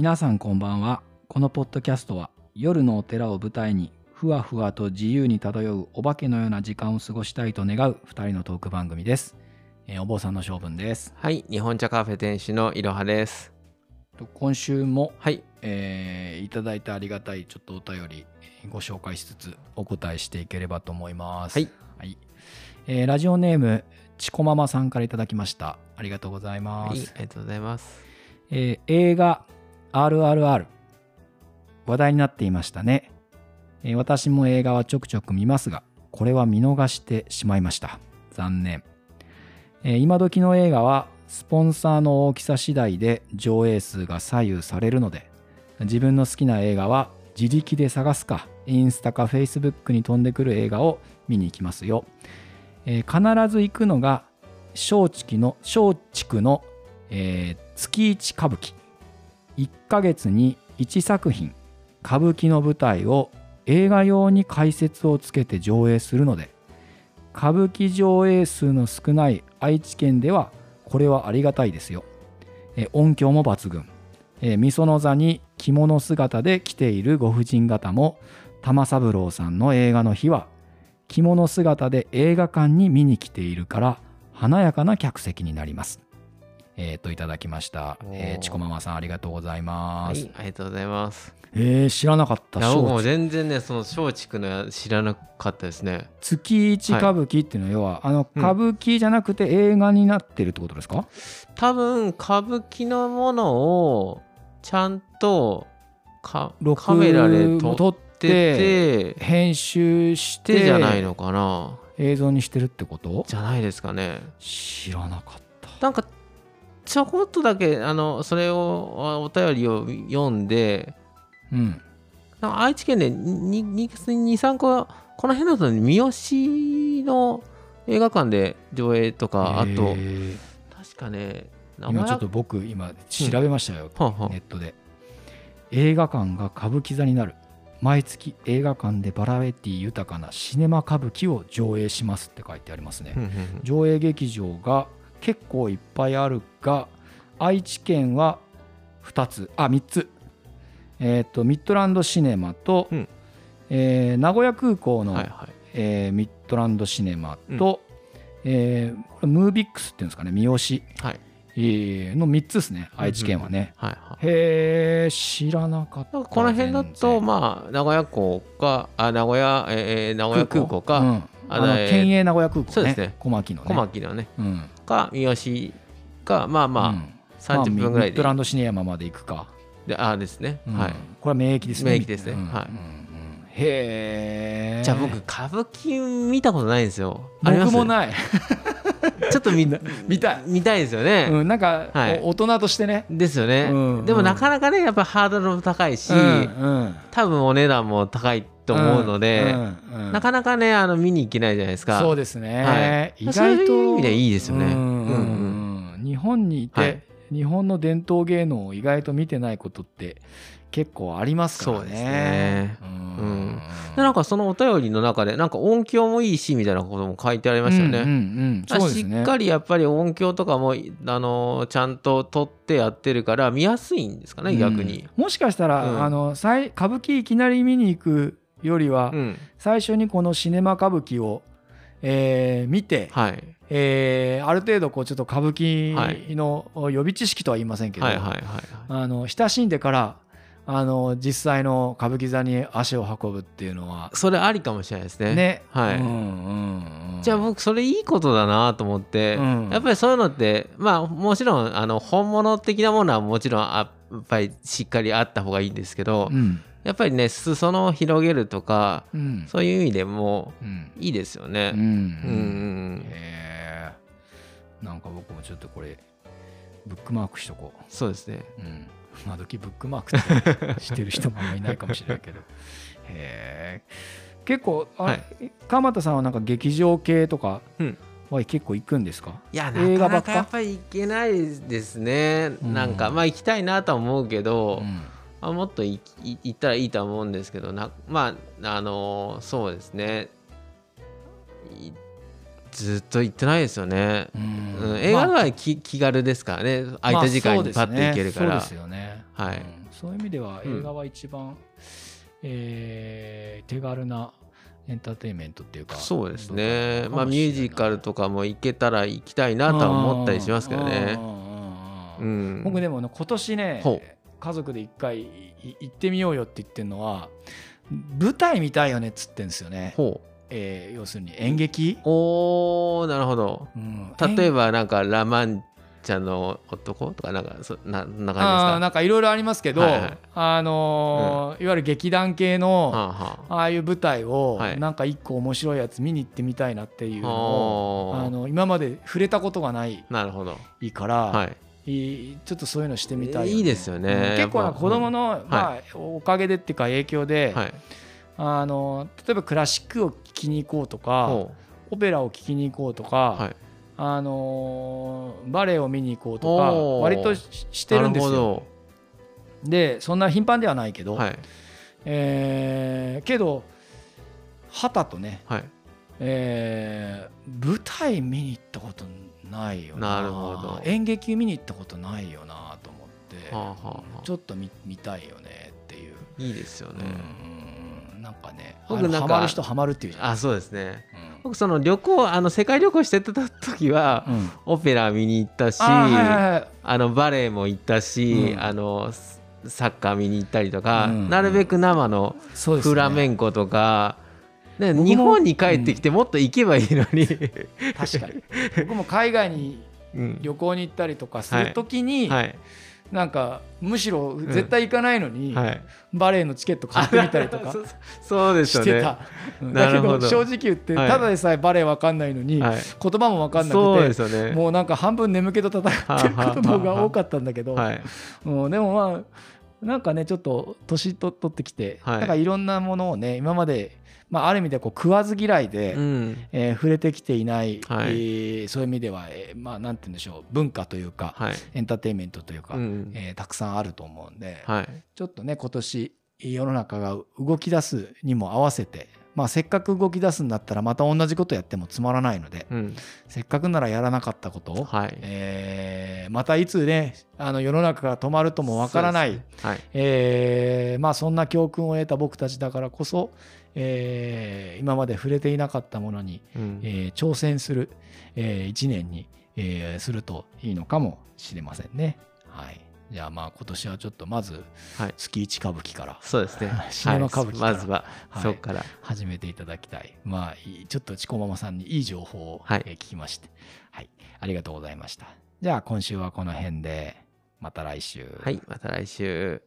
皆さんこんばんは。このポッドキャストは夜のお寺を舞台にふわふわと自由に漂うお化けのような時間を過ごしたいと願う2人のトーク番組です、えーお坊さんの性分です。はい、日本茶カフェ店主のいろはです。と今週も、はい、えーいただいたありがたいちょっとお便りご紹介しつつお答えしていければと思います。はい、はい。えーラジオネームちこママさんからいただきました。ありがとうございます、はい、ありがとうございます。えー映画 RRR 話題になっていましたね、え私も映画はちょくちょく見ますがこれは見逃してしまいました。残念、えー今時の映画はスポンサーの大きさ次第で上映数が左右されるので自分の好きな映画は自力で探すかインスタかフェイスブックに飛んでくる映画を見に行きますよ、え必ず行くのが松竹の松竹の、えー月一歌舞伎。1ヶ月に1作品歌舞伎の舞台を映画用に解説をつけて上映するので歌舞伎上映数の少ない愛知県ではこれはありがたいですよ。え音響も抜群。えみその座に着物姿で来ているご婦人方も玉三郎さんの映画の日は着物姿で映画館に見に来ているから華やかな客席になります。えー、といただきました。えー、おーチコママさんありがとうございます。はい、ありがとうございます。えー、知らなかった。も松全然ね、その松竹のや知らなかったですね。月一歌舞伎っていうのは要は、あのうん歌舞伎じゃなくて映画になってるってことですか、多分歌舞伎のものをちゃんとか録カメラでも撮ってて編集してでじゃないのかな映像にしてるってこと？じゃないですかね。知らなかったなんかちょこっとだけあのそれをあお便りを読んでうん。愛知県で23個この辺だと三好の映画館で上映とかあとえー確かね名今ちょっ古と僕今調べましたよ、はあはあネットで映画館が歌舞伎座になる毎月映画館でバラエティ豊かなシネマ歌舞伎を上映しますって書いてありますね、うんうんうん上映劇場が結構いっぱいあるが愛知県は2つ。あ3つ。えっ、とミッドランドシネマと、うん。えー名古屋空港の、はいはい。えーミッドランドシネマと、えーこれムービックスっていうんですかね。三好、はい。えーの3つですね。愛知県はね、はいはい。へえ知らなかった。この辺だ全と然。まあ名古屋港かあ名古屋えー名古屋空港か、うん。あの県営名古屋空港ね。そうですね。小牧のね。小牧のね。うんか三好かまあまあ、うん。30分ぐらいで。ミッドランドシネマまで行くか。であですね、うん。はい。これは免疫ですね。免疫ですね。うん。はい。うんうんへえ。じゃあ僕歌舞伎見たことないんですよ。僕もない。ちょっと見見たい。見たいですよね、うん、なんか、はい。お大人としてね。ですよね、うん。でもなかなかねやっぱハードルも高いし、うんうん。多分お値段も高いと思うので、なかなかねあの見に行けないじゃないですか。そうですね。はい。意外と意味ではいいですよね。うんうん。うんうん。日本にいて、はい。日本の伝統芸能を意外と見てないことって結構ありますからね。そうですね。ううん。んでなんかそのお便りの中でなんか音響もいいしみたいなことも書いてありましたよね、うんうんうん。ね。しっかりやっぱり音響とかもあのちゃんと撮ってやってるから見やすいんですかね、逆に。うんもしかしたら、うん。あの最歌舞伎いきなり見に行くよりは、うん、最初にこのシネマ歌舞伎を、えー見て、はい、えーある程度こうちょっと歌舞伎の予備知識とは言いませんけど、親しんでからあの実際の歌舞伎座に足を運ぶっていうのはそれありかもしれないですね。ね。はい。うんうんうんじゃあ僕それいいことだなと思って、うん。やっぱりそういうのってまあもちろんあの本物的なものはもちろんあやっぱりしっかりあった方がいいんですけど、うん。やっぱりね裾野を広げるとかうん。そういう意味でもうん。いいですよね。うん。うんうんへえなんか僕もちょっとこれブックマークしとこう。そうですね。うん、今時ブックマークってしてる人もあんまいないかもしれないけど。へえ結構あ、はい。鎌田さんはなんか劇場系とかうんは結構行くんですか、いやなかなかやっぱり行けないですね、うん。なんかまあ行きたいなとは思うけど、うん。まあ、もっと行ったらいいとは思うんですけどなまああのーそうですね。いずっと行ってないですよね、うん。うん映画まあは気,、気軽ですからね。空いた時間にパッと行けるから、まあそうですよね、はい。うん。そういう意味ではうん。映画は一番、えー手軽なエンターテインメントっていうかそうですね。まあミュージカルとかも行けたら行きたいなとは思ったりしますけどねうん。僕でもね今年ね家族で一回い行ってみようよって言ってるのは舞台見たいよねっつってんですよね、ほえー要するに演劇、うおーなるほど。うん。例え演ばなんかラマンチャの男とかなんかそなな感じなんかいろいろありますけど、はいはい。あのーいわゆる劇団系ですのあはあ。あいう舞台をはい。なんか一個面白いやつ見に行ってみたいなっていうのをあの今まで触れたことがないなるほど。から、はい。いいちょっとそういうのしてみたいよね、いいですよね。うん。結構な子供の、まあ、おかげでっていうか影響で、はい。あの例えばクラシックを聴きに行こうとかほオペラを聴きに行こうとか、うはいあのバレエを見に行こうとか割とししてるんですよ。でそんな頻繁ではないけど、はい。えーけど旗とね、はい。えー舞台見に行ったことないよな。なるほど。演劇見に行ったことないよなと思って、はあはあはあ。ちょっと見見たいよねっていう、いいですよね。うん。なんかね僕なんかあのハマる人ハマるっていうじゃん。あそうですね。うん僕その旅行あの世界旅行してた時はうん。オペラ見に行ったしあーはいはいはい。あのバレエも行ったし、うん。あのスサッカー見に行ったりとか、うんなるべく生のフラメンコとか、ね日本に帰ってきてもっと行けばいいのに、確かに。僕も海外にうん。旅行に行ったりとかするときに、はいなんかむしろ絶対行かないのに、はい、バレエのチケット買ってみたりとか そうですよね。してた、うんだけどど正直言ってはい。ただでさえバレエわかんないのに、はい、言葉もわかんなそうくてですよね。もうなんか半分眠気と戦ってることの方が多かったんだけど、はい。うん、でもまあなんかねちょっと年と取ってきて、はい。なんかいろんなものをね今まで、まあ、ある意味でこう食わず嫌いで、うん。えー触れてきていない、はい。えーそういう意味では、えーまあなんて言うんでしょう文化というか、はい。エンターテインメントというか、うん。えーたくさんあると思うんで、はい。ちょっとね今年世の中が動き出すにも合わせて、まあ、せっかく動き出すんだったらまた同じことやってもつまらないのでうん。せっかくならやらなかったことを、はい。えーまたいつねあの世の中が止まるともわからない、ねはいえーまあ、そんな教訓を得た僕たちだからこそ、えー今まで触れていなかったものに、うん。えー挑戦する、え1年に、えーするといいのかもしれませんね。はい、じゃあまあ今年はちょっとまずはい。月一歌舞伎からそうですね。シネマ歌舞伎からはいまずははい。そこから。始めていただきたい。まあちょっとチコママさんにいい情報を、聞きまして、はい、ありがとうございました。じゃあ今週はこの辺でまた来週。はいまた来週